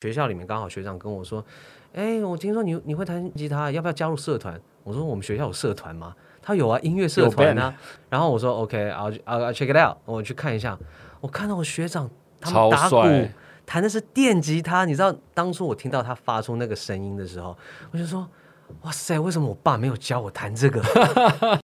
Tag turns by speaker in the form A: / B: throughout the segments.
A: 学校里面刚好学长跟我说，哎，我听说你你会弹吉他，要不要加入社团？我说我们学校有社团吗？他有啊，音乐社团啊。然后我说 OK，I'll I'll check it out，我去看一下。我看到我学长他们打鼓，弹的是电吉他。你知道当初我听到他发出那个声音的时候，我就说，哇塞，为什么我爸没有教我弹这个？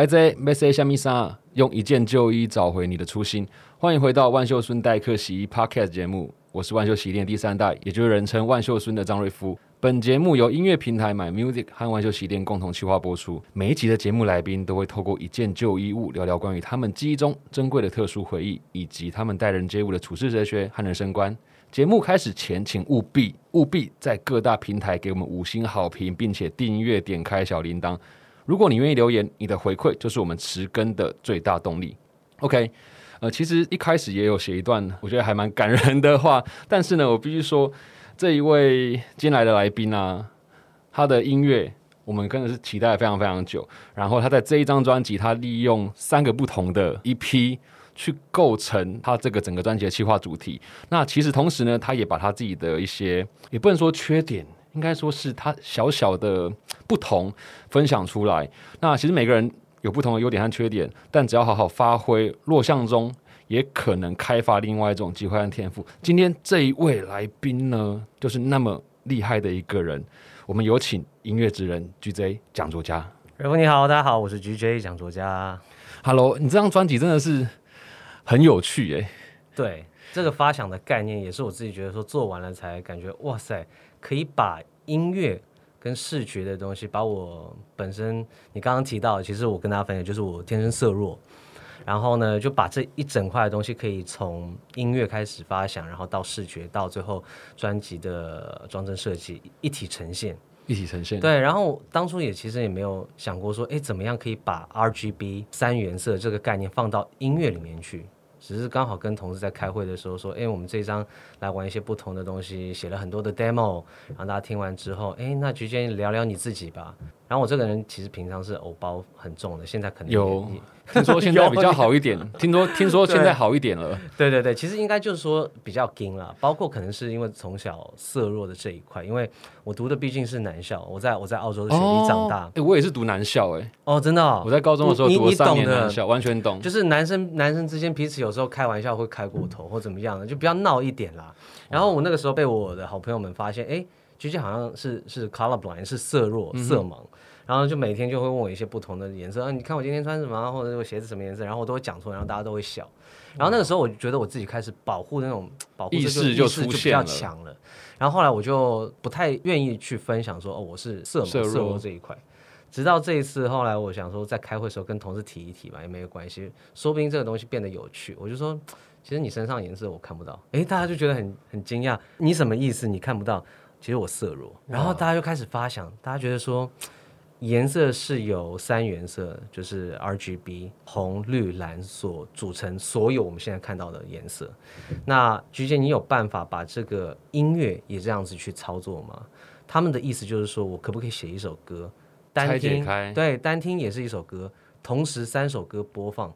B: 来自 Message 虾米莎，用一件旧衣找回你的初心。欢迎回到万秀孙代客洗衣 Podcast 节目，我是万秀洗衣店第三代，也就是人称万秀孙的张瑞夫。本节目由音乐平台 My Music 和万秀洗衣店共同企划播出。每一集的节目来宾都会透过一件旧衣物，聊聊关于他们记忆中珍贵的特殊回忆，以及他们待人接物的处事哲学和人生观。节目开始前，请务必务必在各大平台给我们五星好评，并且订阅、点开小铃铛。如果你愿意留言，你的回馈就是我们持更的最大动力。OK，呃，其实一开始也有写一段我觉得还蛮感人的话，但是呢，我必须说，这一位今天来的来宾啊，他的音乐我们真的是期待非常非常久。然后他在这一张专辑，他利用三个不同的 EP 去构成他这个整个专辑的企划主题。那其实同时呢，他也把他自己的一些，也不能说缺点。应该说是他小小的不同分享出来。那其实每个人有不同的优点和缺点，但只要好好发挥，弱项中也可能开发另外一种机会和天赋。今天这一位来宾呢，就是那么厉害的一个人。我们有请音乐之人 GJ 讲作家。
A: 瑞夫你好，大家好，我是 GJ 讲作家。
B: Hello，你这张专辑真的是很有趣哎。
A: 对，这个发想的概念也是我自己觉得说做完了才感觉哇塞。可以把音乐跟视觉的东西，把我本身你刚刚提到，其实我跟大家分享，就是我天生色弱，然后呢，就把这一整块的东西，可以从音乐开始发想，然后到视觉，到最后专辑的装帧设计一体呈现，
B: 一体呈现。
A: 对，然后当初也其实也没有想过说，哎，怎么样可以把 R G B 三原色这个概念放到音乐里面去。只是刚好跟同事在开会的时候说，哎，我们这一张来玩一些不同的东西，写了很多的 demo，然后大家听完之后，哎，那菊姐聊聊你自己吧。然后我这个人其实平常是偶包很重的，现在可能
B: 有。听说现在比较好一点，听说听说现在好一点了。
A: 对对对，其实应该就是说比较硬了，包括可能是因为从小色弱的这一块，因为我读的毕竟是男校，我在我在澳洲的学历长大。
B: 哎，我也是读男校，哎，
A: 哦，真的，
B: 我在高中的时候读三年男校，完全懂。
A: 就是男生男生之间彼此有时候开玩笑会开过头或怎么样的，就比较闹一点啦。然后我那个时候被我的好朋友们发现，哎，菊姐好像是是 color blind，是色弱色盲。然后就每天就会问我一些不同的颜色，啊，你看我今天穿什么，或者我鞋子什么颜色，然后我都会讲出来，然后大家都会笑。然后那个时候我就觉得我自己开始保护那种保护
B: 意识就出现
A: 了，强了。然后后来我就不太愿意去分享说哦我是色色弱这一块。直到这一次，后来我想说在开会的时候跟同事提一提吧，也没有关系，说不定这个东西变得有趣。我就说其实你身上颜色我看不到，哎，大家就觉得很很惊讶，你什么意思？你看不到？其实我色弱。然后大家就开始发想，大家觉得说。颜色是由三原色，就是 R G B 红、绿、蓝所组成，所有我们现在看到的颜色。那菊姐，你有办法把这个音乐也这样子去操作吗？他们的意思就是说，我可不可以写一首歌，
B: 单听？
A: 对，单听也是一首歌，同时三首歌播放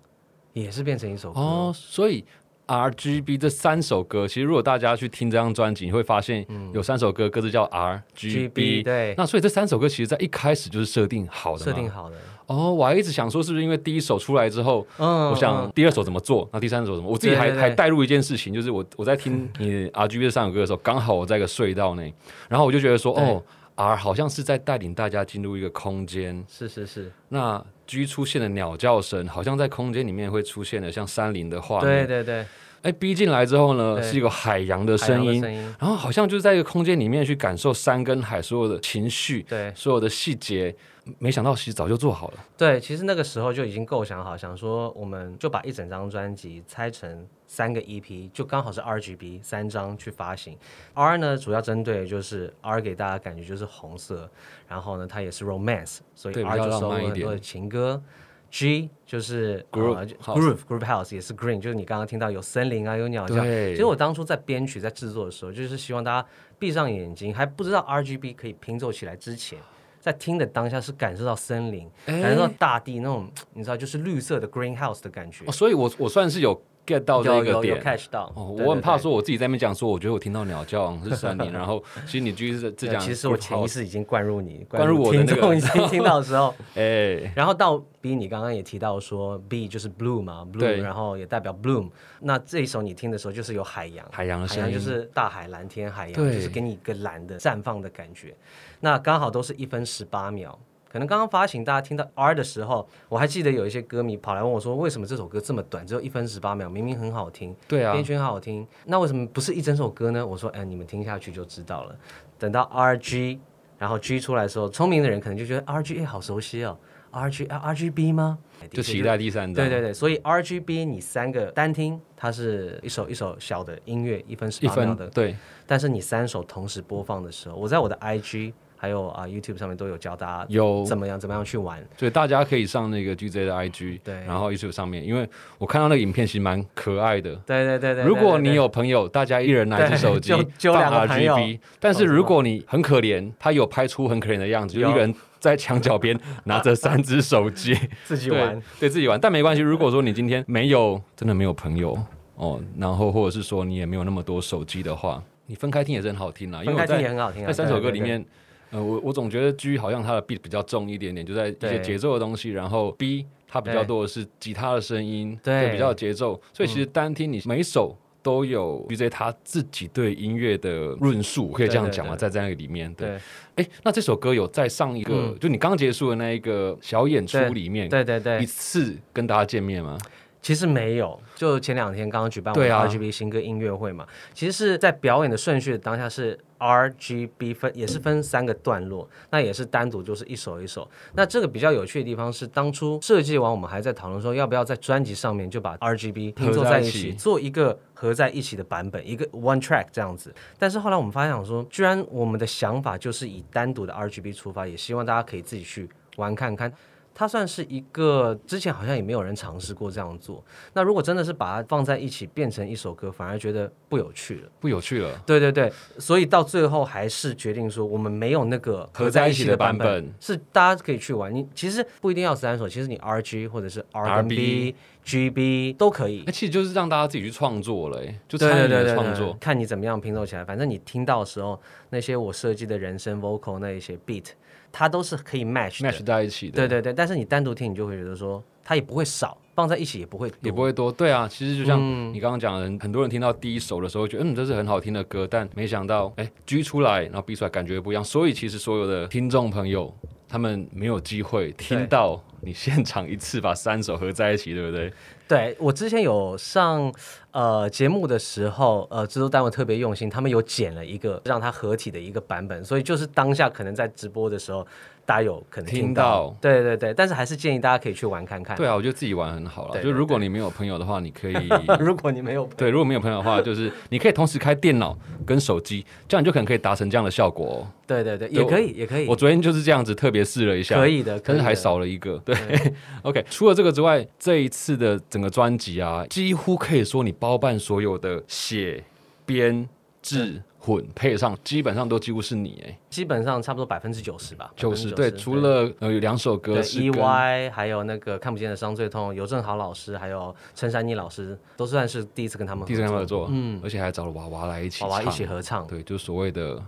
A: 也是变成一首歌。哦，
B: 所以。R G B 这三首歌，其实如果大家去听这张专辑，你会发现有三首歌，歌词叫 R G B。
A: 对，
B: 那所以这三首歌其实在一开始就是设定好的。
A: 设定好的。
B: 哦，我还一直想说，是不是因为第一首出来之后，嗯，我想第二首怎么做，那第三首怎么？我自己还还带入一件事情，就是我我在听 你 R G B 这三首歌的时候，刚好我在一个隧道内，然后我就觉得说，哦，R 好像是在带领大家进入一个空间。
A: 是是是。
B: 那 G 出现的鸟叫声，好像在空间里面会出现的像山林的画
A: 面。对对对。
B: 哎逼进来之后呢，是一个海洋的声音，然后好像就是在一个空间里面去感受山跟海所有的情绪，
A: 对，
B: 所有的细节。没想到其实早就做好了。
A: 对，其实那个时候就已经构想好，想说我们就把一整张专辑拆成三个 EP，就刚好是 R G B 三张去发行。R 呢，主要针对就是 R 给大家感觉就是红色，然后呢，它也是 Romance，所以 R 就收了很多的情歌。G 就是
B: Groove
A: Groove Groove House 也是 Green，就是你刚刚听到有森林啊，有鸟叫。其实我当初在编曲在制作的时候，就是希望大家闭上眼睛，还不知道 RGB 可以拼凑起来之前，在听的当下是感受到森林，感受到大地那种，你知道就是绿色的 Green House 的感觉。
B: 所以我我算是有。Get 到这个点
A: ，catch 到。
B: 哦，我很怕说我自己在那边讲说，我觉得我听到鸟叫是森林，然后其实你继续这讲，
A: 其实我潜意识已经灌入你，
B: 灌入我的那个
A: 已经听到的时候，哎，然后到 B，你刚刚也提到说 B 就是 blue 嘛，blue，然后也代表 bloom。那这一首你听的时候就是有海洋，
B: 海洋的
A: 声音就是大海蓝天，海洋就是给你一个蓝的绽放的感觉。那刚好都是一分十八秒。可能刚刚发行，大家听到 R 的时候，我还记得有一些歌迷跑来问我说：“为什么这首歌这么短，只有一分十八秒？明明很好听，
B: 对啊，
A: 编曲很好听，那为什么不是一整首歌呢？”我说：“哎，你们听下去就知道了。等到 R G，然后 G 出来的时候，聪明的人可能就觉得 R G 哎好熟悉哦，R G R G B 吗？
B: 就期待第三
A: 对对对，所以 R G B 你三个单听，它是一首一首小的音乐，一分十八秒的，
B: 对。
A: 但是你三首同时播放的时候，我在我的 I G。还有啊，YouTube 上面都有教大家
B: 有
A: 怎么样怎么样去玩，
B: 所以大家可以上那个 GZ 的 IG，
A: 对，
B: 然后 YouTube 上面，因为我看到那个影片其实蛮可爱的，
A: 对对对对。
B: 如果你有朋友，大家一人拿一只手机
A: 放
B: RGB，但是如果你很可怜，他有拍出很可怜的样子，就一个人在墙角边拿着三只手机
A: 自己玩，
B: 对自己玩，但没关系。如果说你今天没有真的没有朋友哦，然后或者是说你也没有那么多手机的话，你分开听也是很好听啦，
A: 分开听也很好听。
B: 那三首歌里面。呃，我我总觉得 G 好像它的 beat 比较重一点点，就在一些节奏的东西，然后 B 它比较多的是吉他的声音，对，比较节奏。所以其实单听你每首都有 B J 他自己对音乐的论述，可以这样讲嘛，在在那个里面。对，哎，那这首歌有在上一个，就你刚结束的那一个小演出里面，
A: 对对对，
B: 一次跟大家见面吗？
A: 其实没有，就前两天刚刚举办完 R G B 新歌音乐会嘛。其实是在表演的顺序当下是 R G B 分也是分三个段落，那也是单独就是一首一首。那这个比较有趣的地方是，当初设计完我们还在讨论说要不要在专辑上面就把 R G B 拼凑在一起，做一个合在一起的版本，一个 one track 这样子。但是后来我们发现说，居然我们的想法就是以单独的 R G B 出发，也希望大家可以自己去玩看看。它算是一个之前好像也没有人尝试过这样做。那如果真的是把它放在一起变成一首歌，反而觉得不有趣了，
B: 不有趣了。
A: 对对对，所以到最后还是决定说，我们没有那个
B: 合在一起的版
A: 本，是大家可以去玩。你其实不一定要三首，其实你 R G 或者是 R B G B 都可以。
B: 那其实就是让大家自己去创作了，就参与创作，
A: 看你怎么样拼凑起来。反正你听到的时候，那些我设计的人声 vocal 那一些 beat。它都是可以 match
B: match 在一起的，
A: 对对对。但是你单独听，你就会觉得说，它也不会少，放在一起也不会
B: 也不会多。对啊，其实就像你刚刚讲的，很多人听到第一首的时候，觉得嗯这是很好听的歌，但没想到哎 G 出来，然后 B 出来感觉不一样。所以其实所有的听众朋友，他们没有机会听到你现场一次把三首合在一起，对不对？
A: 对我之前有上呃节目的时候，呃制作单位特别用心，他们有剪了一个让它合体的一个版本，所以就是当下可能在直播的时候。大家有可能听到，对对对，但是还是建议大家可以去玩看看。
B: 对啊，我觉得自己玩很好了。就如果你没有朋友的话，你可以。
A: 如果你没有
B: 对，如果没有朋友的话，就是你可以同时开电脑跟手机，这样你就可能可以达成这样的效果哦。
A: 对对对，也可以也可以。
B: 我昨天就是这样子特别试了一下，
A: 可以的，
B: 但是还少了一个。对，OK。除了这个之外，这一次的整个专辑啊，几乎可以说你包办所有的写、编、制。混配上基本上都几乎是你哎，
A: 基本上差不多百分之九十吧。
B: 九十对，除了呃有两首歌是
A: E Y，还有那个看不见的伤最痛，尤正豪老师还有陈珊妮老师都算是第一次跟他们
B: 第一次跟他们合作，嗯，而且还找了娃娃来一起
A: 娃娃一起合唱，
B: 对，就所谓的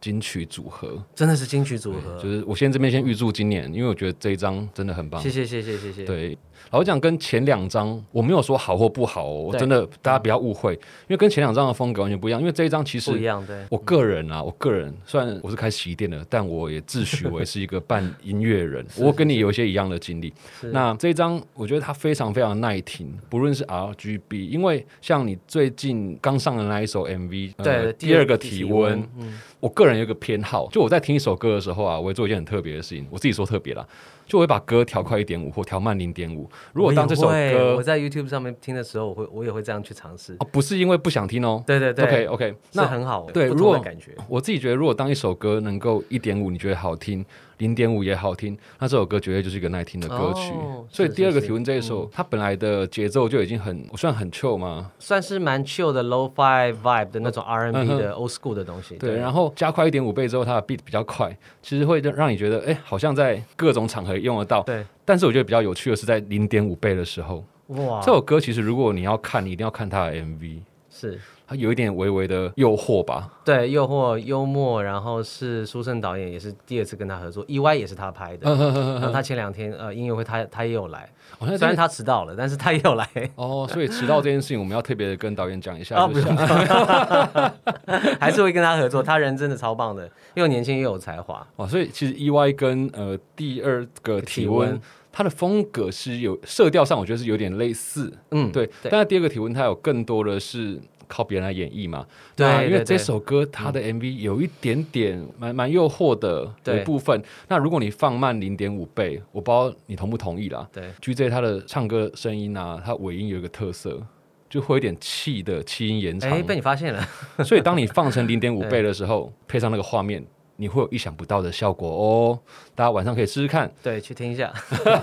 B: 金曲组合，
A: 真的是金曲组合。
B: 就是我先这边先预祝今年，因为我觉得这一张真的很棒。
A: 谢谢谢谢谢谢。
B: 对。老实讲跟前两张我没有说好或不好，我真的大家不要误会，因为跟前两张的风格完全不一样。因为这一张其实
A: 不一样，对。
B: 我个人啊，我个人虽然我是开洗衣店的，但我也自诩为是一个半音乐人。我跟你有一些一样的经历。那这一张我觉得它非常非常耐听，不论是 R G B，因为像你最近刚上的那一首 M V，
A: 对，
B: 第二个体温，我个人有一个偏好，就我在听一首歌的时候啊，我会做一件很特别的事情，我自己说特别啦。就会把歌调快一点五或调慢零点五。如果当这首歌
A: 我在 YouTube 上面听的时候，我会我也会这样去尝试。
B: 哦，不是因为不想听哦。
A: 对对对
B: ，OK OK，
A: 那很好。
B: 对，如果
A: 感觉
B: 我自己觉得，如果当一首歌能够一点五，你觉得好听。零点五也好听，那这首歌绝对就是一个耐听的歌曲。所以第二个提问这一首，它本来的节奏就已经很，算很 chill 吗？
A: 算是蛮 chill 的 low five vibe 的那种 R&B 的 old school 的东西。
B: 对，然后加快一点五倍之后，它的 beat 比较快，其实会让让你觉得，哎，好像在各种场合用得到。
A: 对。
B: 但是我觉得比较有趣的是在零点五倍的时候，哇！这首歌其实如果你要看，你一定要看它的 MV。
A: 是。
B: 他有一点微微的诱惑吧？
A: 对，诱惑幽默，然后是苏胜导演也是第二次跟他合作，EY 也是他拍的。然后他前两天呃音乐会他他也有来，虽然他迟到了，但是他也有来。
B: 哦，所以迟到这件事情我们要特别的跟导演讲一下。不用，
A: 还是会跟他合作，他人真的超棒的，又年轻又有才华。
B: 哦，所以其实 EY 跟呃第二个体温，他的风格是有色调上我觉得是有点类似，嗯，对。但是第二个提问它有更多的是。靠别人来演绎嘛？
A: 对，
B: 因为这首歌它的 MV 有一点点蛮蛮诱惑的一部分。那如果你放慢零点五倍，我不知道你同不同意啦。
A: 对
B: ，GZ 他的唱歌声音啊，他尾音有一个特色，就会有点气的气音延长。哎，
A: 被你发现了。
B: 所以当你放成零点五倍 的时候，配上那个画面，你会有意想不到的效果哦。大家晚上可以试试看。
A: 对，去听一下。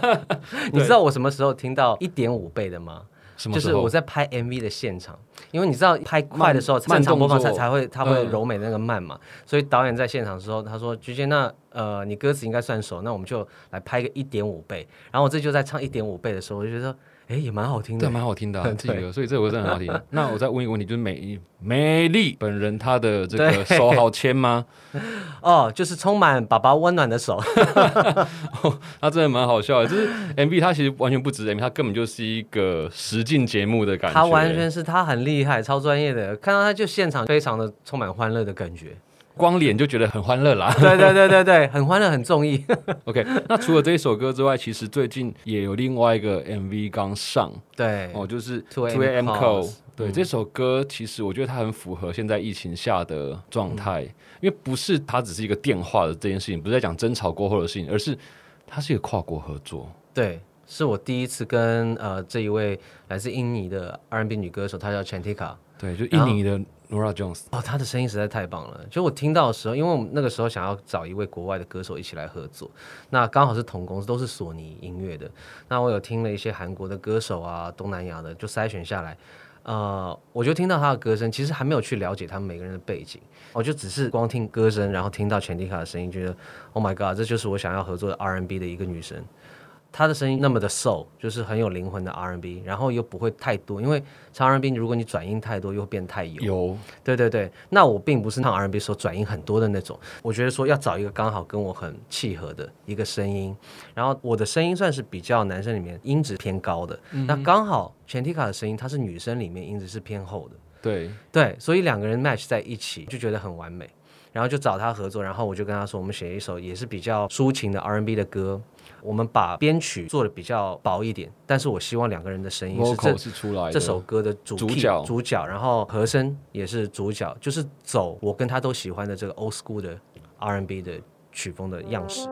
A: 你知道我什么时候听到一点五倍的吗？就是我在拍 MV 的现场，因为你知道拍快的时候，慢场播放才才会它会柔美那个慢嘛，所以导演在现场的时候，他说：“菊姐，那呃你歌词应该算熟，那我们就来拍个一点五倍。”然后我这就在唱一点五倍的时候，我就觉得。哎，也蛮好听的，
B: 对，蛮好听的，这个，所以这首歌真的很好听。那我再问一个问题，就是美美丽本人她的这个手好牵吗？
A: 哦，就是充满爸爸温暖的手，
B: 他真的蛮好笑的。就是 MV，他其实完全不止 MV，他根本就是一个实境节目的感觉。
A: 他完全是他很厉害，超专业的，看到他就现场非常的充满欢乐的感觉。
B: 光脸就觉得很欢乐啦，
A: 对对对对对，很欢乐很中意。
B: OK，那除了这一首歌之外，其实最近也有另外一个 MV 刚上，
A: 对，
B: 哦，就是 Two AM Call。对，这首歌其实我觉得它很符合现在疫情下的状态，因为不是它只是一个电话的这件事情，不是在讲争吵过后的事情，而是它是一个跨国合作。
A: 对，是我第一次跟呃这一位来自印尼的 R&B 女歌手，她叫 Chantika。
B: 对，就印尼的。Nora Jones
A: 哦，他的声音实在太棒了。就我听到的时候，因为我们那个时候想要找一位国外的歌手一起来合作，那刚好是同公司，都是索尼音乐的。那我有听了一些韩国的歌手啊，东南亚的，就筛选下来，呃，我就听到他的歌声，其实还没有去了解他们每个人的背景，我就只是光听歌声，然后听到全迪卡的声音，觉得 Oh my God，这就是我想要合作的 R&B 的一个女生。她的声音那么的 soul，就是很有灵魂的 R&B，然后又不会太多，因为唱 R&B 如果你转音太多，又会变太油。
B: 油，
A: 对对对。那我并不是唱 R&B 时候转音很多的那种，我觉得说要找一个刚好跟我很契合的一个声音，然后我的声音算是比较男生里面音质偏高的，那刚好全体卡的声音，她是女生里面音质是偏厚的。
B: 对
A: 对，所以两个人 match 在一起就觉得很完美，然后就找他合作，然后我就跟他说，我们写一首也是比较抒情的 R&B 的歌。我们把编曲做的比较薄一点，但是我希望两个人的声音是这
B: 是出来
A: 这首歌的主
B: 角
A: 主角，然后和声也是主角，就是走我跟他都喜欢的这个 old school 的 R&B 的曲风的样式。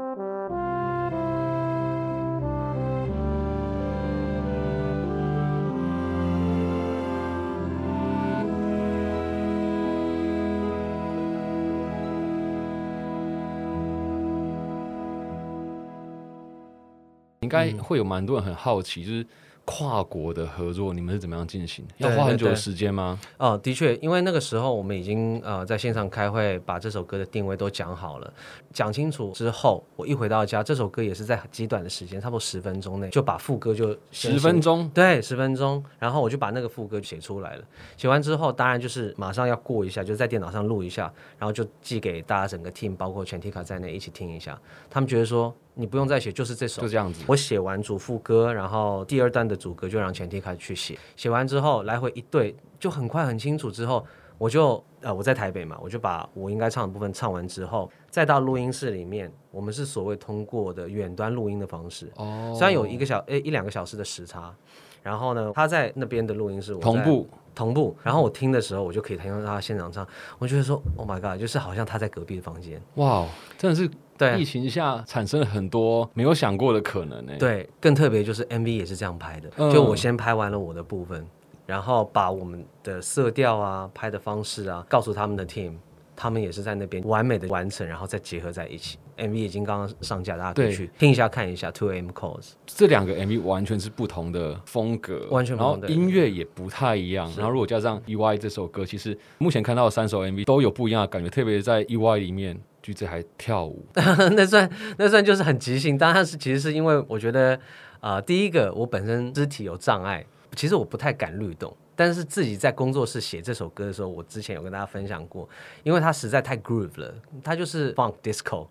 B: 应该会有蛮多人很好奇，就是跨国的合作，你们是怎么样进行？要花很久的时间吗？
A: 哦，的确，因为那个时候我们已经呃在线上开会，把这首歌的定位都讲好了，讲清楚之后，我一回到家，这首歌也是在极短的时间，差不多十分钟内就把副歌就
B: 十分钟，
A: 对，十分钟，然后我就把那个副歌写出来了。写完之后，当然就是马上要过一下，就在电脑上录一下，然后就寄给大家整个 team，包括全 T 卡在内一起听一下。他们觉得说。你不用再写，就是这首，
B: 就这样子。
A: 我写完主副歌，然后第二段的主歌就让全体开始去写。写完之后，来回一对，就很快很清楚。之后我就呃我在台北嘛，我就把我应该唱的部分唱完之后，再到录音室里面，我们是所谓通过的远端录音的方式。哦。虽然有一个小诶一两个小时的时差，然后呢，他在那边的录音室我
B: 同步
A: 同步，然后我听的时候，我就可以听到他现场唱。我觉得说，Oh my God，就是好像他在隔壁的房间。
B: 哇，真的是。
A: 对
B: 疫情下产生了很多没有想过的可能呢。
A: 对，更特别就是 MV 也是这样拍的，
B: 嗯
A: 就我先拍完了我的部分，然后把我们的色调啊、拍的方式啊，告诉他们的 team，他们也是在那边完美的完成，然后再结合在一起。MV 已经刚刚上架，大家可以去听一下、看一下。Two M Calls，
B: 这两个 MV 完全是不同的风格，
A: 完全不同的
B: 然后音乐也不太一样。然后如果加上 EY 这首歌，其实目前看到的三首 MV 都有不一样的感觉，特别在 EY 里面，橘子还跳舞，
A: 那算那算就是很即兴。当然是其实是因为我觉得，啊，第一个我本身肢体有障碍，其实我不太敢律动。但是自己在工作室写这首歌的时候，我之前有跟大家分享过，因为它实在太 groove 了，它就是 funk disco，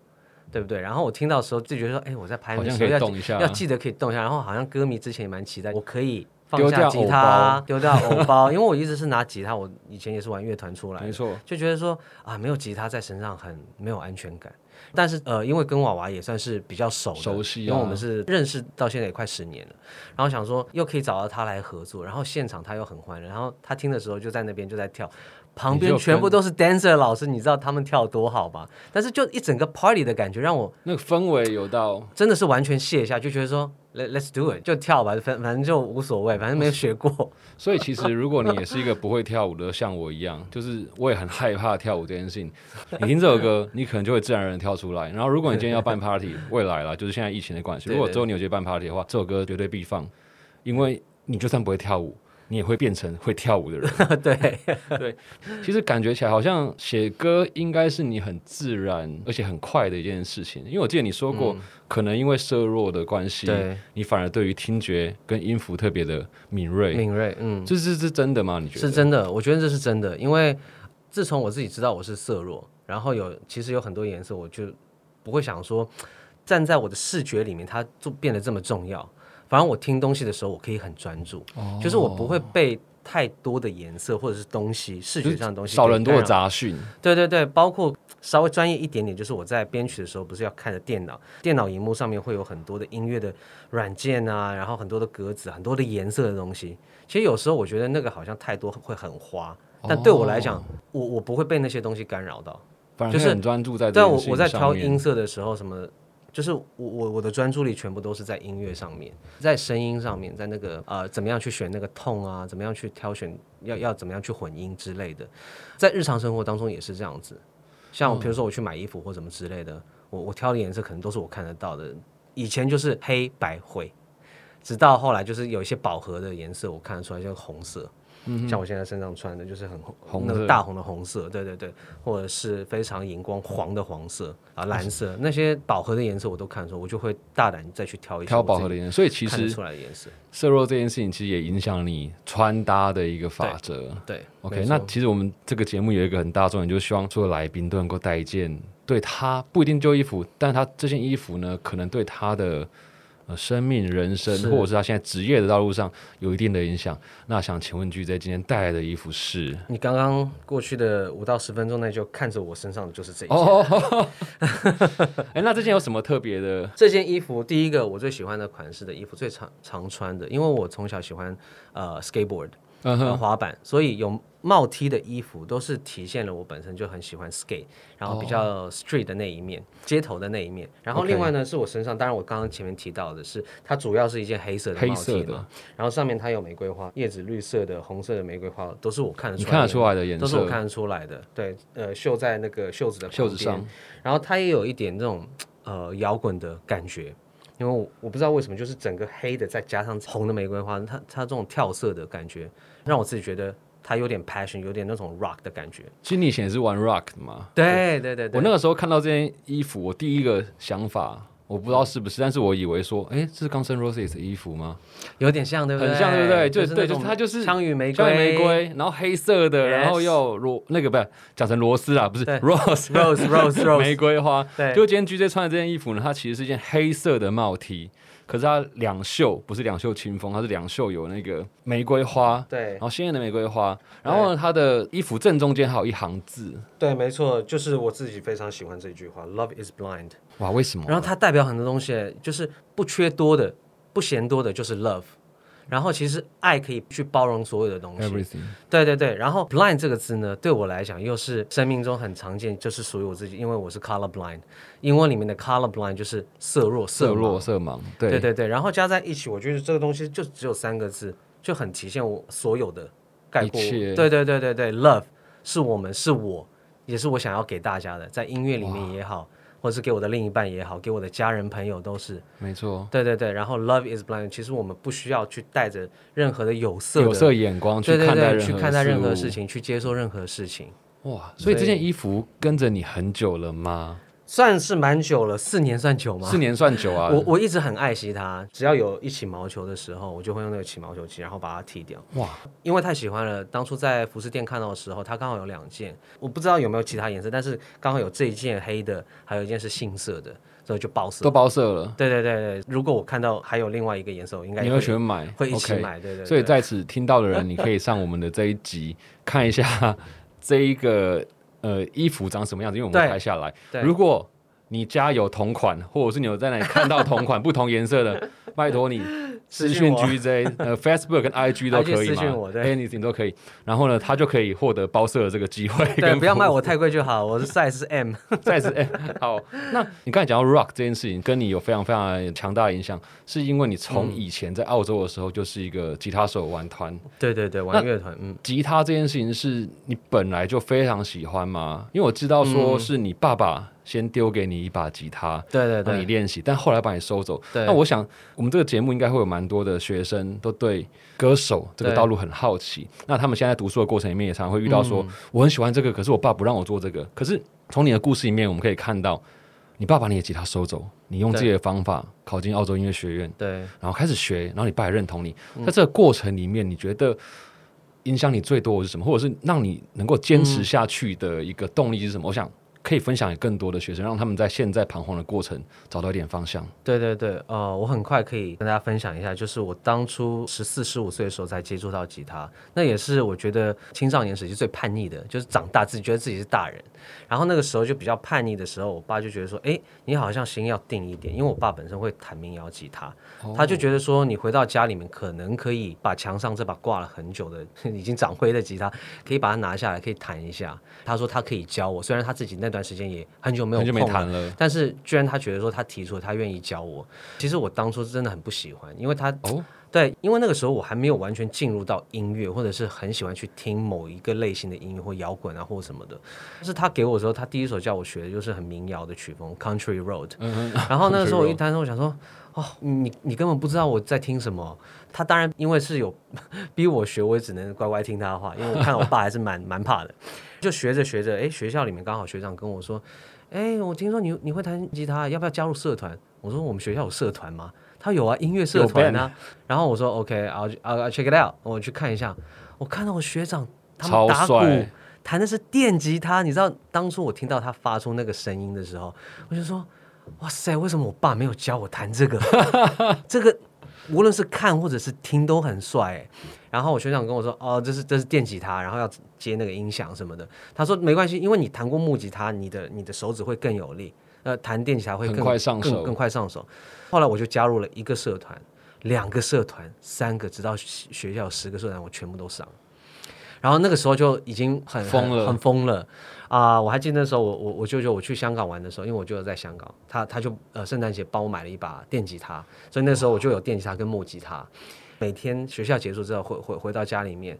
A: 对不对？然后我听到的时候就觉得说，哎，我在拍
B: 好像可
A: 的时候要
B: 以动一下
A: 要记得可以动一下。然后好像歌迷之前也蛮期待，我可以放
B: 丢掉
A: 下吉他啊，丢掉偶包，因为我一直是拿吉他，我以前也是玩乐团出来，
B: 没错，
A: 就觉得说啊，没有吉他在身上很没有安全感。但是呃，因为跟娃娃也算是比较熟的
B: 熟悉啊。
A: 因为我们是认识到现在也快十年了，然后想说又可以找到他来合作，然后现场他又很欢乐，然后他听的时候就在那边就在跳，旁边全部都是 dancer 老师，你知道他们跳多好吧？但是就一整个 party 的感觉让我
B: 那个氛围有到，
A: 真的是完全卸下，就觉得说 let let's do it，就跳吧，反反正就无所谓，反正没有学过。
B: 所以其实如果你也是一个不会跳舞的，像我一样，就是我也很害怕跳舞这件事情。你听这首歌，你可能就会自然而然跳出来。然后如果你今天要办 party，未来啦，就是现在疫情的关系，如果之后你有机会办 party 的话，这首歌绝对必放，因为你就算不会跳舞。你也会变成会跳舞的人，
A: 对。
B: 对，其实感觉起来好像写歌应该是你很自然而且很快的一件事情，因为我记得你说过，可能因为色弱的关系，
A: 嗯对。
B: 你反而对于听觉跟音符特别的敏锐，
A: 敏锐，嗯，
B: 这是是真的吗？你觉得？
A: 是真的，我觉得这是真的，因为自从我自己知道我是色弱，然后有其实有很多颜色，我就不会想说站在我的视觉里面，它就变得这么重要。反正我听东西的时候，我可以很专注，
B: 哦。
A: 就是我不会被太多的颜色或者是东西视觉上的东西
B: 少了很多的杂讯，
A: 对对对，包括稍微专业一点点，就是我在编曲的时候，不是要看着电脑，电脑荧幕上面会有很多的音乐的软件啊，然后很多的格子，很多的颜色的东西。其实有时候我觉得那个好像太多会很花，但对我来讲，我我不会被那些东西干扰到。就是
B: 很专注在这
A: 对我我在挑音色的时候，什么就是我我我的专注力全部都是在音乐上面，在声音上面，在那个呃怎么样去选那个痛啊，怎么样去挑选要要怎么样去混音之类的，在日常生活当中也是这样子。像比如说我去买衣服或什么之类的，我我挑的颜色可能都是我看得到的。以前就是黑白灰，直到后来就是有一些饱和的颜色，我看得出来，像红色。像我现在身上穿的就是很红那个大红的红色，对对对，或者是非常荧光黄的黄色啊，蓝色那些饱和的颜色我都看得出，我就会大胆再去挑一些
B: 挑饱和的颜色，所以其实
A: 出来的颜色。
B: 色弱这件事情其实也影响你穿搭的一个法则。
A: 对
B: OK，那其实我们这个节目有一个很大重点，就是希望所有来宾都能够带一件对他不一定旧衣服，但他这件衣服呢，可能对他的呃生命、人生，或者是他现在职业的道路上有一定的影响。那想请问巨在今天带来的衣服是？
A: 你刚刚过去的五到十分钟内就看着我身上的就是这一件。
B: 哦，哎，那这件有什么特别的？
A: 这件衣服，第一个我最喜欢的款式的衣服，最常常穿的，因为我从小喜欢呃 skateboard，滑板，所以有帽 T 的衣服都是体现了我本身就很喜欢 skate，然后比较 street 的那一面，街头的那一面。然后另外呢，是我身上，当然我刚刚前面提到的是，它主要是一件黑色的帽 T
B: 的。
A: 嘛，然后上面它有玫瑰花，叶子绿色的、红色的玫瑰花，都是我看得出来的，
B: 看得出来的颜色，
A: 都是我看得出来的。对，呃，绣在那个袖子的
B: 袖子上，
A: 然后它也有一点那种呃摇滚的感觉，因为我我不知道为什么，就是整个黑的再加上红的玫瑰花，它它这种跳色的感觉，让我自己觉得它有点 passion，有点那种 rock 的感觉。
B: 其实你以前也是玩 rock 的嘛？
A: 对对对对，
B: 我那个时候看到这件衣服，我第一个想法，我不知道是不是，但是我以为说，哎，这是刚生 Roses 的衣服吗？
A: 有点像，对不对？
B: 很像，对不对？就对，
A: 就是那种
B: 就是它就是
A: 枪与玫瑰，
B: 像玫瑰，然后黑色的，然后又螺那个不是讲成螺丝啊，不是 rose
A: rose rose rose，
B: 玫瑰花。
A: 对，
B: 就今天 GJ 穿的这件衣服呢，它其实是一件黑色的帽 T，可是它两袖不是两袖清风，它是两袖有那个玫瑰花。
A: 对
B: 然后鲜艳的玫瑰花，然后呢，它的衣服正中间还有一行字，
A: 对，没错，就是我自己非常喜欢这句话，Love is blind。
B: 哇，为什么？
A: 然后它代表很多东西，就是不缺多的，不嫌多的，就是 love。然后其实爱可以去包容所有的东西。
B: Everything，
A: 对对对，然后 blind 这个字呢，对我来讲又是生命中很常见，就是属于我自己，因为我是 color blind，英文里面的 color blind 就是色弱
B: 色
A: 盲
B: 弱色盲，对
A: 对对对，然后加在一起，我觉得这个东西就只有三个字，就很体现我所有的概括。对对对对对，love 是我们，是我，也是我想要给大家的，在音乐里面也好，或者是给我的另一半也好，给我的家人朋友都是。
B: 没错，
A: 对对对，然后 love is blind，其实我们不需要去带着任何的有色的
B: 有色眼光去看待
A: 去看待任何事情，去接受任何事情。
B: 哇，所以这件衣服跟着你很久了吗？
A: 算是蛮久了，四年算久吗？
B: 四年算久啊！
A: 我我一直很爱惜它，只要有一起毛球的时候，我就会用那个起毛球器，然后把它剃掉，
B: 哇，
A: 因为太喜欢了。当初在服饰店看到的时候，它刚好有两件，我不知道有没有其他颜色，但是刚好有这一件黑的，还有一件是杏色的，所以就包色
B: 都。包色了，
A: 对对对对，如果我看到还有另外一个颜色，我应该
B: 你
A: 也会
B: 会选买，
A: 会一起买。对对对，
B: 所以在此听到的人，你可以上我们的这一集看一下这一个呃衣服长什么样子，因为我们
A: 对
B: 拍下来。
A: 对
B: 如果你家有同款，或者是你有在哪里看到同款 不同颜色的，拜托你 私讯 GJ，呃，Facebook 跟 IG 都可以嘛，anything 都可以。然后呢，他就可以获得包色的这个机会。
A: 对，不要卖我太贵就好，我是 size 是 M。
B: 再次，哎、好，那你刚才讲到 rock 这件事情，跟你有非常非常强大的影响，是因为你从以前在澳洲的时候就是一个吉他手玩团，
A: 对对对，玩乐团，嗯，
B: 吉他这件事情是你本来就非常喜欢吗？因为我知道说
A: 嗯
B: 是你爸爸先丢给你一把吉他。
A: 对对对，
B: 让你练习，但后来把你收走。
A: 对
B: 那我想，我们这个节目应该会有蛮多的学生都对歌手这个道路很好奇。那他们现在读书的过程里面，也常常会遇到说，
A: 嗯
B: 我很喜欢这个，可是我爸不让我做这个。可是从你的故事里面，我们可以看到，你爸把你的吉他收走，你用自己的方法考进澳洲音乐学院，
A: 对。
B: 然后开始学，然后你爸也认同你。
A: 嗯
B: 在这个过程里面，你觉得影响你最多的是什么，或者是让你能够坚
A: 嗯
B: 持下去的一个动力是什么？我想可以分享给更多的学生，让他们在现在彷徨的过程找到一点方向。
A: 对对对，呃，我很快可以跟大家分享一下，就是我当初十四、十五岁的时候才接触到吉他，那也是我觉得青少年时期最叛逆的，就是长大自己觉得自己是大人，然后那个时候就比较叛逆的时候，我爸就觉得说，哎，你好像心要定一点，因为我爸本身会弹民谣吉他，他就觉得说你回到家里面可能可以把墙上这把挂了很久的 已经长灰的吉他，可以把它拿下来，可以弹一下。他说他可以教我，虽然他自己那段时间也很久没有碰了但是居然他觉得说他提出了他愿意教我，其实我当初真的很不喜欢，因为他
B: 哦，
A: 对，因为那个时候我还没有完全进入到音乐，或者是很喜欢去听某一个类型的音乐或摇滚啊或什么的。但是他给我的时候，他第一首叫我学的就是很民谣的曲风，Country Road。然后那个时候我一弹，我想说，哦，你你根本不知道我在听什么。他当然因为是有逼我学，我也只能乖乖听他的话，因为我看我爸还是蛮蛮怕的。就学着学着，哎，学校里面刚好学长跟我说，哎，我听说你你会弹吉他，要不要加入社团？我说我们学校有社团吗？他有啊，音乐社团啊。然后我说 OK，I'll I'll check it out，我去看一下。我看到我学长他们打鼓弹的是电吉他，你知道当初我听到他发出那个声音的时候，我就说哇塞，为什么我爸没有教我弹这个？这个无论是看或者是听都很帅哎。然后我学长跟我说，哦，这是这是电吉他，然后要接那个音响什么的。他说没关系，因为你弹过木吉他，你的你的手指会更有力，呃，弹电吉他会更
B: 快上手
A: 更更快上手。后来我就加入了一个社团、两个社团、三个，直到学学校十个社团，我全部都上。然后那个时候就已经很
B: 疯了。
A: 很很疯了。啊、我还记得那时候我我我舅舅我去香港玩的时候，因为我舅舅在香港，他他就呃圣诞节帮我买了一把电吉他，所以那时候我就有电吉他跟木吉他。每天学校结束之后回回回到家里面，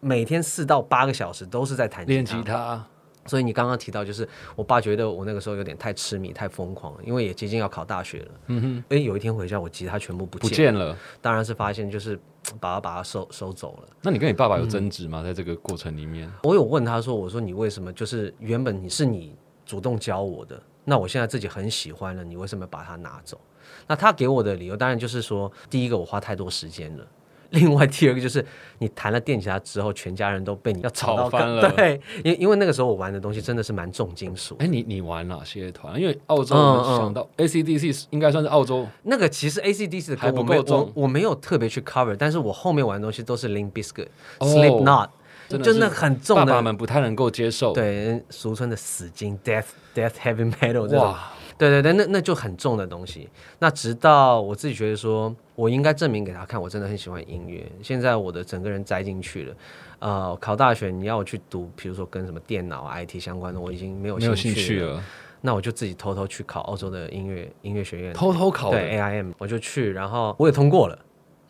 A: 每天四到八个小时都是在弹
B: 练吉他，
A: 所以你刚刚提到，就是我爸觉得我那个时候有点太痴迷、太疯狂了，因为也接近要考大学了。嗯哼，哎，有一天回家，我吉他全部不
B: 不
A: 见，
B: 了。
A: 当然是发现就是把它把它收收走了。
B: 那你跟你爸爸
A: 嗯
B: 有争执吗？在这个过程里面，
A: 我有问他说：“我说你为什么就是原本你是你主动教我的，那我现在自己很喜欢了，你为什么把它拿走？”那他给我的理由当然就是说，第一个我花太多时间了。另外第二个就是你弹了电吉他之后，全家人都被你要吵
B: 翻了
A: 对，因因为那个时候我玩的东西真的是蛮重金属的
B: 哎，你你玩哪些团？因为澳洲
A: 嗯
B: 我
A: 嗯
B: 想到 ACDC 应该算是澳洲
A: 那个其实 ACDC 的
B: 还不
A: 歌我没有
B: 够重
A: 我我没有特别去 cover，但是我后面玩的东西都是 Limp Bizkit、
B: 哦
A: Slipknot，
B: 真的
A: 就是那很重的，
B: 爸爸们不太能够接受。
A: 对俗称的死金 death death heavy metal 这种。
B: 哇，
A: 对对对，那那就很重的东西。那直到我自己觉得说，我应该证明给他看，我真的很喜欢音乐。现在我的整个人栽进去了。呃，考大学你要我去读，比如说跟什么电脑、IT 相关的，我已经没有兴趣了。那我就自己偷偷去考澳洲的音乐音乐学院，
B: 偷偷考
A: 对 AIM，我就去，然后我也通过了。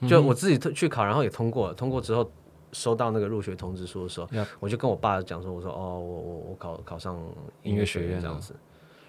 A: 就我自己去考，然后也通过了。通过之后收到那个入学通知书的时候，我就跟我爸讲说：“我说哦，我我我考考上音乐学院这样子。”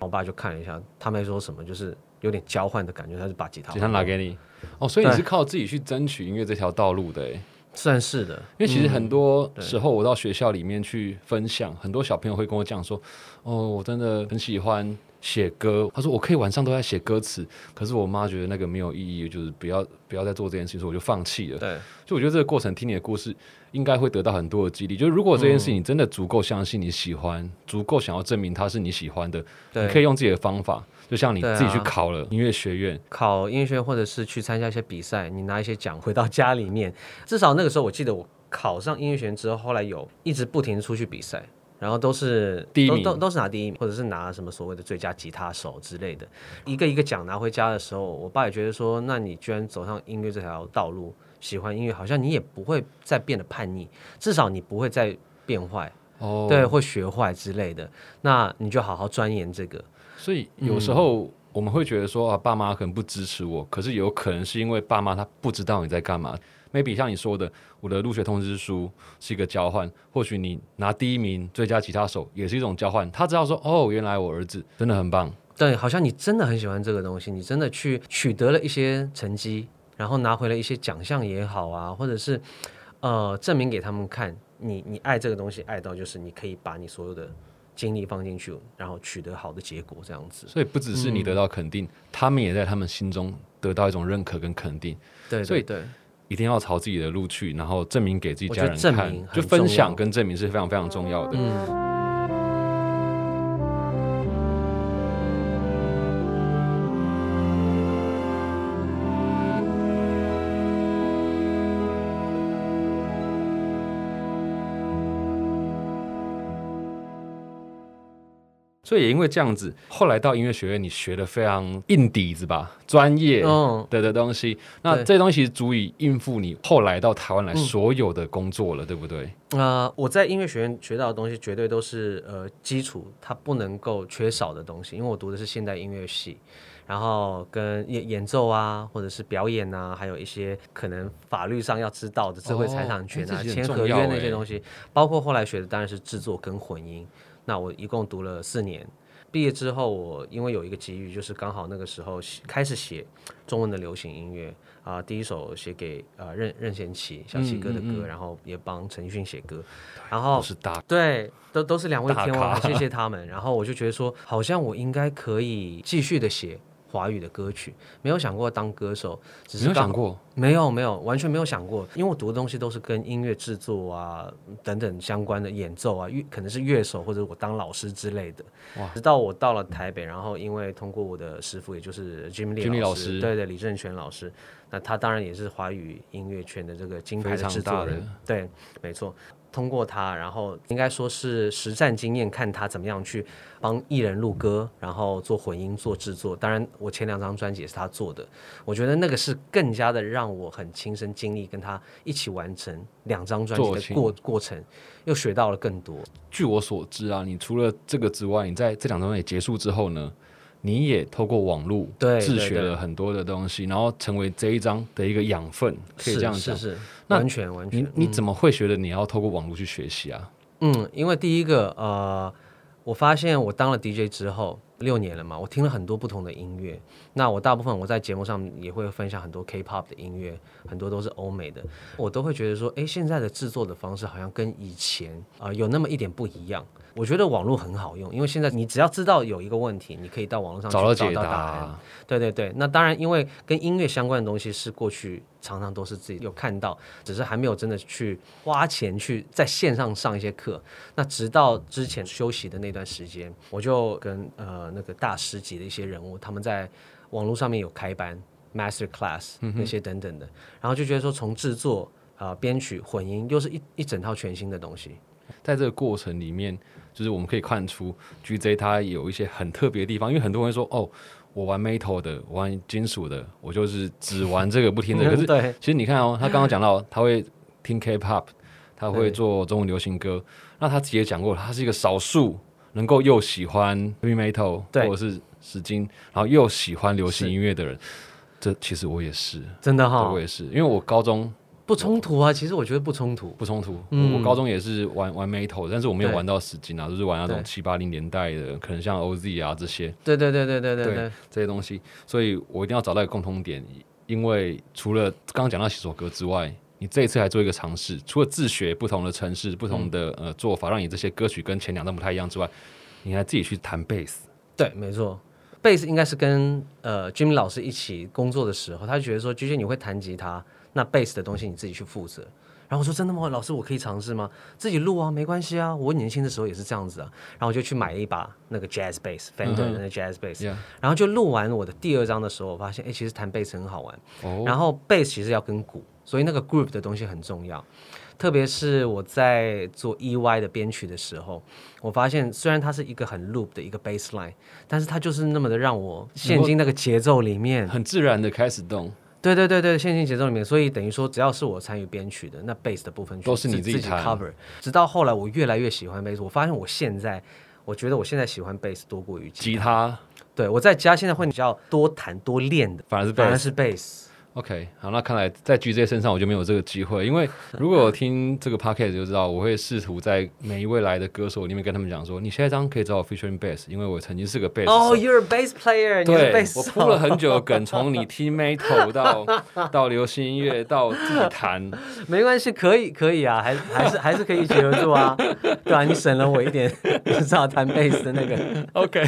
A: 我爸就看了一下，他没说什么，就是有点交换的感觉，他就把吉他
B: 吉他拿给你。哦，所以你是靠自己去争取音乐这条道路的，哎。
A: 算是的，
B: 因为其实很多时候我到学校里面去分享，很多小朋友会跟我讲说：“哦，我真的很喜欢写歌。”他说：“我可以晚上都在写歌词，可是我妈觉得那个没有意义，就是不要不要再做这件事情，所以我就放弃了。”
A: 对，
B: 就我觉得这个过程听你的故事，应该会得到很多的激励。就是如果这件事情真的足够相信你喜欢，足够想要证明它是你喜欢的，你可以用自己的方法。就像你自己去考了音乐学院，
A: 考音乐学院，或者是去参加一些比赛，你拿一些奖回到家里面。至少那个时候，我记得我考上音乐学院之后，后来有一直不停出去比赛，然后都是
B: 第一名，
A: 都都是拿第一名，或者是拿什么所谓的最佳吉他手之类的。一个一个奖拿回家的时候，我爸也觉得说，那你居然走上音乐这条道路，喜欢音乐，好像你也不会再变得叛逆，至少你不会再变坏，哦，对，会学坏之类的。那你就好好钻研这个。
B: 所以有时候我们会觉得说啊，爸妈可能不支持我，可是有可能是因为爸妈他不知道你在干嘛。Maybe 像你说的，我的入学通知书是一个交换，或许你拿第一名最佳吉他手也是一种交换。他知道说哦，原来我儿子真的很棒。
A: 对，好像你真的很喜欢这个东西，你真的去取得了一些成绩，然后拿回了一些奖项也好啊，或者是呃证明给他们看，你你爱这个东西爱到就是你可以把你所有的。精力放进去，然后取得好的结果，这样子。
B: 所以不只是你得到肯定，他们也在他们心中得到一种认可跟肯定。
A: 对，
B: 所以
A: 对，
B: 一定要朝自己的路去，然后证明给自己家人看，就分享跟证明是非常非常重要的。嗯。所以也因为这样子，后来到音乐学院，你学的非常硬底子吧，专业的的东西。那这些东西足以应付你后来到台湾来所有的工作了，对不对？
A: 呃，我在音乐学院学到的东西，绝对都是呃基础，它不能够缺少的东西。因为我读的是现代音乐系，然后跟演演奏啊，或者是表演啊，还有一些可能法律上要知道的智慧财产权啊、签合约那些东西，包括后来学的当然是制作跟混音。那我一共读了四年，毕业之后，我因为有一个机遇，就是刚好那个时候开始写中文的流行音乐啊，第一首写给呃任任贤齐小齐哥的歌，然后也帮陈奕迅写歌，然后
B: 是大
A: 对，都都是两位天王，谢谢他们。然后我就觉得说，好像我应该可以继续的写。华语的歌曲没有想过当歌手，只是
B: 没有想过，
A: 没有没有完全没有想过，因为我读的东西都是跟音乐制作啊等等相关的演奏啊，乐可能是乐手或者我当老师之类的。哇！直到我到了台北，然后因为通过我的师傅，也就是 Jimmy 老师，对对，李正全老师，那他当然也是华语音乐圈的这个金牌的制作人，对，没错。通过他，然后应该说是实战经验，看他怎么样去帮艺人录歌，然后做混音、做制作。当然，我前两张专辑也是他做的，我觉得那个是更加的让我很亲身经历，跟他一起完成两张专辑的过过程，又学到了更多。
B: 据我所知啊，你除了这个之外，你在这两张专辑结束之后呢？你也透过网络自学了很多的东西，然后成为这一章的一个养分，可以这样讲。
A: 是是，完全完全。
B: 你你怎么会觉得你要透过网络去学习啊？
A: 嗯，因为第一个呃，我发现我当了 DJ 之后。六年了嘛，我听了很多不同的音乐。那我大部分我在节目上也会分享很多 K-pop 的音乐，很多都是欧美的。我都会觉得说，哎，现在的制作的方式好像跟以前啊有那么一点不一样。我觉得网络很好用，因为现在你只要知道有一个问题，你可以到网络上
B: 找到
A: 解
B: 答。
A: 对对对，那当然，因为跟音乐相关的东西是过去常常都是自己有看到，只是还没有真的去花钱去在线上上一些课。那直到之前休息的那段时间，我就跟呃。那个大师级的一些人物，他们在网络上面有开班，master class 那些等等的，然后就觉得说，从制作啊、编曲、混音，又是一一整套全新的东西。
B: 在这个过程里面，就是我们可以看出 GZ 它有一些很特别的地方，因为很多人说哦，我玩 metal 的，玩金属的，我就是只玩这个不听的。可是其实你看哦，他刚刚讲到他会听 K-pop，他会做中文流行歌，那他自己也讲过，他是一个少数能够又喜欢 heavy metal 或者是史金，然后又喜欢流行音乐的人。这其实我也是，
A: 真的哈，
B: 我也是，因为我高中。
A: 不冲突啊，其实我觉得不冲突，
B: 不冲突。我高中也是玩玩 Metal，但是我没有玩到死金啊，就是玩那种七八零年代的，可能像 OZ 啊这些。
A: 对对对对对对对，
B: 这些东西，所以我一定要找到一个共通点，因为除了刚刚讲到几首歌之外，你这一次还做一个尝试，除了自学不同的城市、不同的呃做法，让你这些歌曲跟前两段不太一样之外，你还自己去弹贝斯。
A: 对，没错，贝斯应该是跟呃 Jimmy 老师一起工作的时候，他觉得说，居居你会弹吉他。那 bass 的东西你自己去负责，然后我说真的吗？老师，我可以尝试吗？自己录啊，没关系啊。我年轻的时候也是这样子啊。然后我就去买了一把那个 jazz bass，Fender 的 jazz bass。然后就录完我的第二张的时候，我发现哎，其实弹 bass 很好玩。然后 bass 其实要跟鼓，所以那个 group 的东西很重要。特别是我在做 EY 的编曲的时候，我发现虽然它是一个很 loop 的一个 bass line，但是它就是那么的让我陷进那个节奏里面，
B: 很自然的开始动。
A: 对对对对，线性节奏里面，所以等于说，只要是我参与编曲的，那 bass 的部分
B: 都是你
A: 自己 cover。直到后来，我越来越喜欢 bass，我发现我现在，我觉得我现在喜欢 bass 多过于
B: 吉他。
A: 对我在家现在会比较多弹多练的，
B: 反而是
A: 反而是 bass。
B: OK，好，那看来在 GZ 身上我就没有这个机会，因为如果我听这个 podcast 就知道，我会试图在每一位来的歌手里面跟他们讲说，你下一张可以找我 featuring bass，因为我曾经是个 bass。
A: 哦，you're a bass player，你是 bass。
B: 对，我铺了很久的梗，从你听 metal 到 到流行音乐到自己弹，
A: 没关系，可以可以啊，还还是还是可以一起合作啊，对啊，你省了我一点知道弹 bass 的那个
B: ，OK，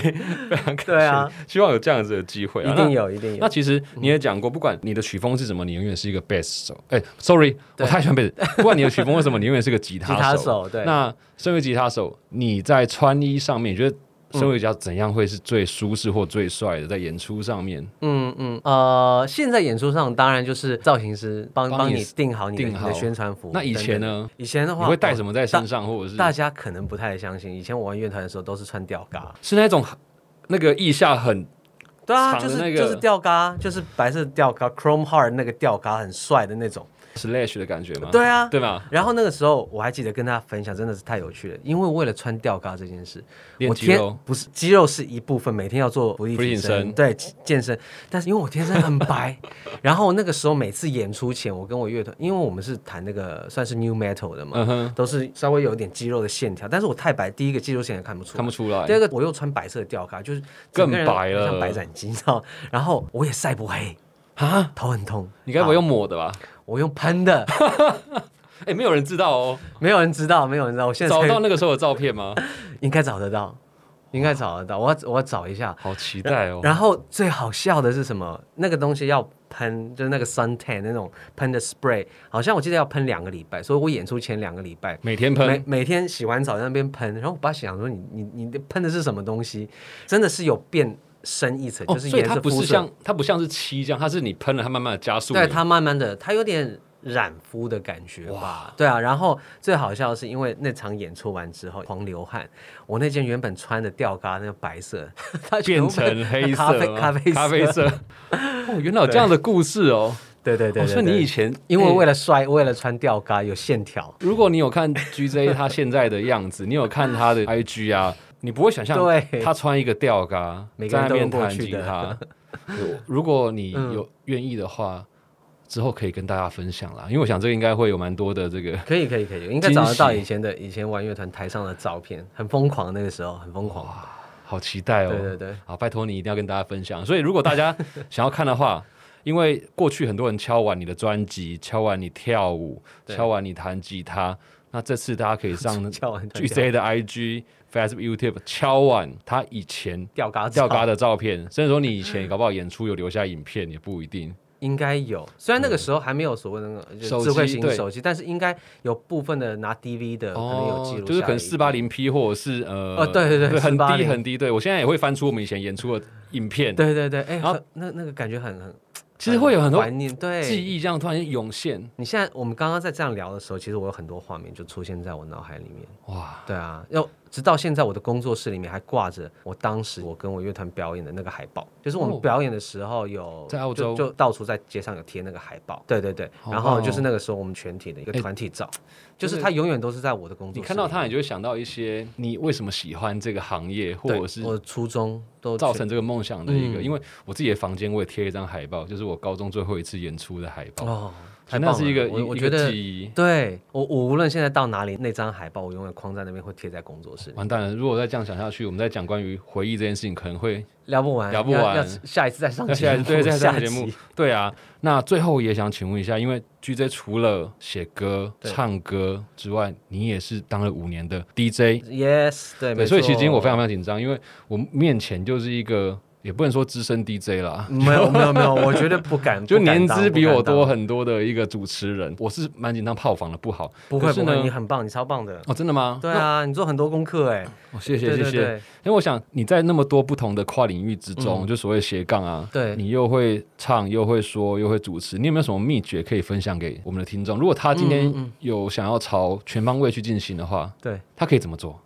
B: 非常对啊，希望有这样子的机会，啊
A: 一定有，一定有。
B: 那其实你也讲过，不管你的。曲风是什么？你永远是一个贝斯手。哎，sorry，我太喜欢贝斯。不管你的曲风为什么，你永远是个吉他
A: 手。对。
B: 那身为吉他手，你在穿衣上面，你觉得身为吉他怎样会是最舒适或最帅的？在演出上面？
A: 嗯嗯呃，现在演出上当然就是造型师帮帮你定好你的宣传服。
B: 那以前呢？
A: 以前的话，
B: 你会带什么在身上，或者是
A: 大家可能不太相信。以前我玩乐团的时候都是穿吊嘎，
B: 是那种那个腋下很。
A: 对啊，就是就是吊嘎，就是白色吊嘎，Chrome Heart 那个吊嘎很帅的那种
B: ，Slash 的感觉吗？
A: 对啊，
B: 对吧？
A: 然后那个时候我还记得跟大家分享，真的是太有趣了，因为为了穿吊嘎这件事，
B: 我天
A: 不是肌肉是一部分，每天要做
B: 俯
A: 卧撑，对健身。但是因为我天生很白，然后那个时候每次演出前，我跟我乐团，因为我们是弹那个算是 New Metal 的嘛，都是稍微有点肌肉的线条，但是我太白，第一个肌肉线条看不出，
B: 看不出来。
A: 第二个我又穿白色的吊嘎，就是
B: 更白了，
A: 像白斩鸡，知道？然后我也晒不黑啊，头很痛。
B: 你该不会用抹的吧？
A: 我用喷的。
B: 哎，没有人知道哦，
A: 没有人知道，没有人知道。我现在
B: 找到那个时候的照片吗？
A: 应该找得到，应该找得到。我要我要找一下，
B: 好期待哦。
A: 然后最好笑的是什么？那个东西要喷，就是那个 sun tan 那种喷的 spray，好像我记得要喷两个礼拜，所以我演出前两个礼拜
B: 每天喷，
A: 每每天洗完澡在那边喷。然后我爸想说：“你你你喷的是什么东西？真的是有变。”深一层，就是
B: 它不是像它不像是漆这样，它是你喷了，它慢慢的加速。
A: 对，它慢慢的，它有点染肤的感觉吧？对啊。然后最好笑的是，因为那场演出完之后狂流汗，我那件原本穿的吊嘎那个白色，它
B: 变成黑色，咖
A: 啡咖啡
B: 咖啡色。哦，原来有这样的故事哦。
A: 对对对。
B: 所以你以前
A: 因为为了帅，为了穿吊嘎有线条。
B: 如果你有看 GZ 他现在的样子，你有看他的 IG 啊？你不会想象他穿一个吊嘎在那边弹吉他。如果你有愿意的话，之后可以跟大家分享啦。因为我想这个应该会有蛮多的这个。
A: 可以可以可以，应该找得到以前的以前玩乐团台上的照片，很疯狂那个时候，很疯狂。
B: 好期待哦！
A: 对对对，
B: 好，拜托你一定要跟大家分享。所以如果大家 想要看的话，因为过去很多人敲完你的专辑，敲完你跳舞，敲完你弹吉他，那这次大家可以上 G C 的 I G。Facebook、YouTube 敲完他以前
A: 吊嘎
B: 吊嘎的照片，甚至说你以前搞不好演出有留下影片，也不一定。
A: 应该有，虽然那个时候还没有所谓的那个智慧型手机，但是应该有部分的拿 DV 的可能有记录，
B: 就是可能四八零 P 或者是呃，
A: 哦对对对，
B: 很低很低。对我现在也会翻出我们以前演出的影片，
A: 对对对，哎，那那个感觉很很。
B: 其实会有很多
A: 怀念，对
B: 记忆这样突然间涌现。
A: 你现在我们刚刚在这样聊的时候，其实我有很多画面就出现在我脑海里面。
B: 哇，
A: 对啊，要直到现在，我的工作室里面还挂着我当时我跟我乐团表演的那个海报，就是我
B: 哦
A: 们表演的时候有
B: 在澳洲
A: 就就到处在街上有贴那个海报。对对对，
B: 好
A: 然后就是那个时候我们全体的一个
B: 哎
A: 团体照，就是他永远都是在我的工作室。
B: 你看到他，你就会想到一些你为什么喜欢这个行业，或者是
A: 我的初衷都
B: 造成这个梦想的一个。
A: 嗯
B: 因为我自己的房间我也贴了一张海报，就是我高中最后一次演出的海报，
A: 太棒了
B: 那是一个
A: 我
B: 一一个
A: 我觉得
B: 记忆。
A: 对我我无论现在到哪里，那张海报我永远框在那边，会贴在工作室里，
B: 完蛋了！如果再这样想下去，我们再讲关于回忆这件事情，可能会
A: 聊不完，
B: 聊不完
A: 要要下一次再上
B: 那
A: 节目，
B: 对，在上节目，对啊。那最后也想请问一下，因为 GJ 除了写歌、唱歌之外，你也是当了五年的
A: DJ，Yes，对，
B: 对，所以其实今天我非常非常紧张，因为我面前就是一个，也不能说资深 DJ 啦，
A: 没有没有没有，我绝对不敢，
B: 就年资比我多，很多的一个主持人，我是蛮紧张炮房的不好。
A: 不会不会，你，很棒，你超棒的。
B: 哦，真的吗？
A: 对啊，你做很多功课哎，
B: 哦，谢谢谢谢。因为我想你在那么多不同的跨领域之中，
A: 嗯
B: 就所谓斜杠啊，
A: 对
B: 你又会唱，又会说，又会主持，你有没有什么秘诀可以分享给我们的听众？如果他今天有想要朝全方位去进行的话，
A: 对，
B: 他可以怎么做？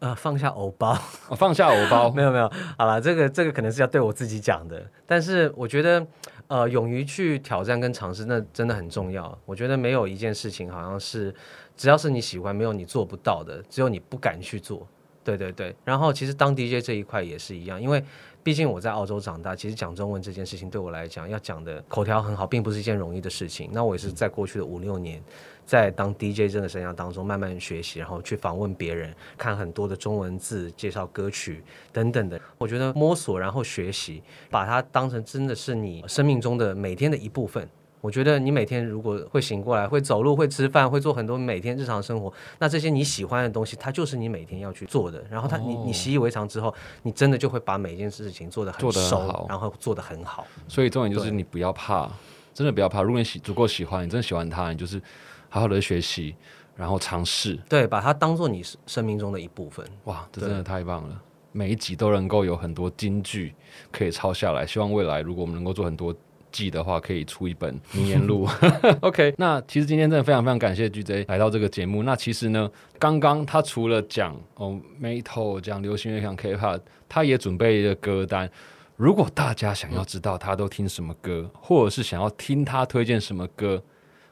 A: 呃，放下偶包，
B: 哦、放下偶包。
A: 没有没有，好了，这个这个可能是要对我自己讲的，但是我觉得，呃，勇于去挑战跟尝试，那真的很重要。我觉得没有一件事情好像是，只要是你喜欢，没有你做不到的，只有你不敢去做。对对对，然后其实当 DJ 这一块也是一样，因为毕竟我在澳洲长大，其实讲中文这件事情对我来讲，要讲的口条很好，并不是一件容易的事情。那我也是在过去的五六年，在当 DJ 这个生涯当中慢慢学习，然后去访问别人，看很多的中文字，介绍歌曲等等的。我觉得摸索，然后学习，把它当成真的是你生命中的每天的一部分。我觉得你每天如果会醒过来，会走路，会吃饭，会做很多每天日常生活，那这些你喜欢的东西，它就是你每天要去做的。然后它，你你习以为常之后，你真的就会把每件事情做得很熟，
B: 好
A: 然后做得很好。
B: 所以重点就是你不要怕，真的不要怕。如果你喜足够喜欢，你真的喜欢它，你就是好好的学习，然后尝试。
A: 对，把它当做你生命中的一部分。
B: 哇，这真的太棒了！每一集都能够有很多金句可以抄下来。希望未来如果我们能够做很多季的话，可以出一本名言录。OK，那其实今天真的非常非常感谢 GJ 来到这个节目。那其实呢，刚刚他除了讲哦 Metal 讲流行乐讲 K-pop，他也准备了歌单。如果大家想要知道他都听什么歌，或者是想要听他推荐什么歌，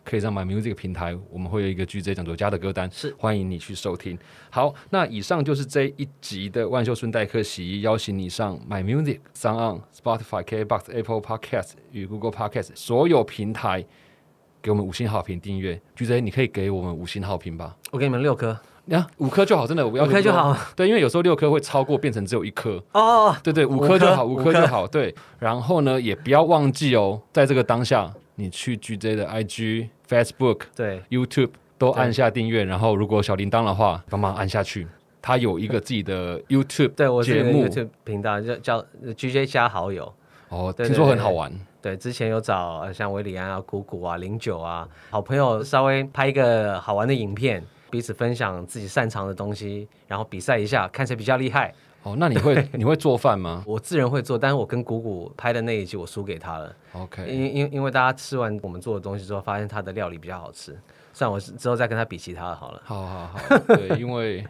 B: 可以上 My Music 平台，我们会有一个 GJ 讲作家的歌单，
A: 是
B: 欢迎你去收听。好，那以上就是这一集的万秀顺代客洗衣，邀请你上 My Music、s o n Spotify、KBox、Apple Podcast 与 Google Podcast 所有平台给我们五星好评订阅。GJ，你可以给我们五星好评吧？
A: 我给你们六颗
B: 呀、五颗就好，真的，我要求
A: ，OK 就。好。
B: 对，因为有时候六颗会超过，变成只有一颗。
A: 哦，
B: 对对，五
A: 五颗
B: 颗就好，五
A: 五颗
B: 颗就好。对，然后呢，也不要忘记哦，在这个当下，你去 GJ 的 IG、Facebook、
A: 对
B: ，YouTube 都按下订阅，然后如果小铃铛的话，帮忙按下去。他有一个自己的 YouTube
A: 对我
B: 节目
A: YouTube 频道，叫叫 GJ 加好友。
B: 哦，
A: 对
B: 听说很好玩。
A: 对，之前有找呃像维里安啊、姑姑啊、零九啊，好朋友稍微拍一个好玩的影片，彼此分享自己擅长的东西，然后比赛一下，看谁比较厉害。
B: 哦，那你会 你会做饭吗？
A: 我自然会做，但是我跟姑姑拍的那一集我输给他了
B: ，？OK，
A: 因因因为大家吃完我们做的东西之后，发现他的料理比较好吃，算我之后再跟他比其他的好了。
B: 好好好，对，因为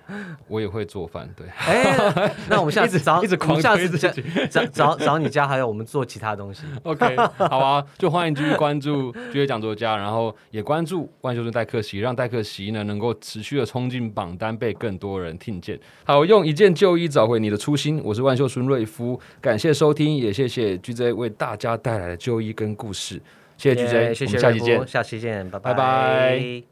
B: 我也会做饭，对。
A: 哎，那我们下次找
B: 一直狂
A: 下次找找找找你家，还有我们做其他东西。
B: OK，好啊，就欢迎继续关注这些讲座家，然后也关注万修正代课席，让代课席呢能够持续的冲进榜单，被更多人听见。好，用一件旧衣找回你的初心，我是万秀孙瑞夫，感谢收听，也谢谢 GJ 为大家带来的旧衣跟故事，谢谢 gj
A: 谢谢
B: 我们下期见，
A: 下期见，
B: 拜拜。